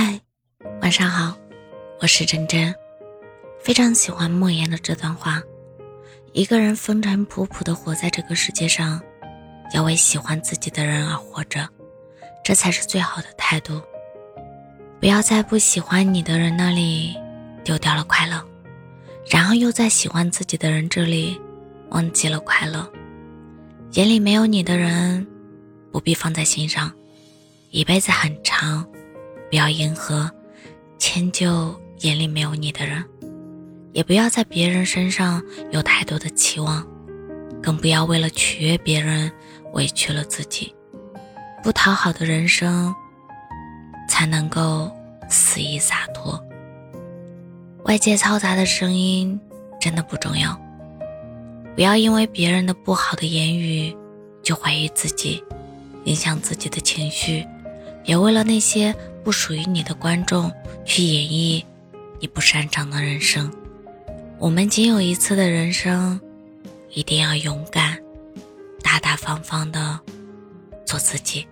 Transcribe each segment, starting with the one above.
嗨，晚上好，我是真真。非常喜欢莫言的这段话：一个人风尘仆仆的活在这个世界上，要为喜欢自己的人而活着，这才是最好的态度。不要在不喜欢你的人那里丢掉了快乐，然后又在喜欢自己的人这里忘记了快乐。眼里没有你的人，不必放在心上。一辈子很长。不要迎合、迁就眼里没有你的人，也不要在别人身上有太多的期望，更不要为了取悦别人委屈了自己。不讨好的人生，才能够肆意洒脱。外界嘈杂的声音真的不重要，不要因为别人的不好的言语就怀疑自己，影响自己的情绪。别为了那些不属于你的观众去演绎你不擅长的人生。我们仅有一次的人生，一定要勇敢、大大方方的做自己。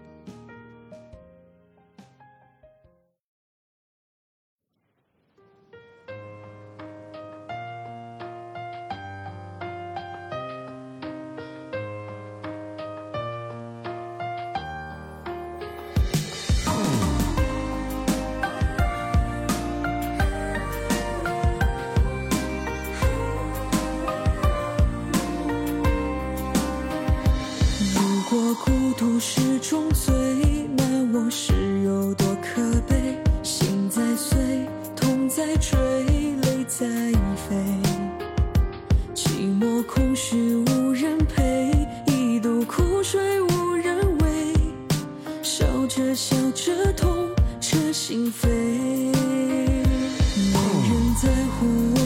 孤独是种罪，那我是有多可悲？心在碎，痛在追，泪在飞。寂寞空虚无人陪，一肚苦水无人喂。笑着笑着痛彻心扉，没人在乎我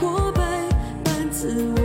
或百般滋味，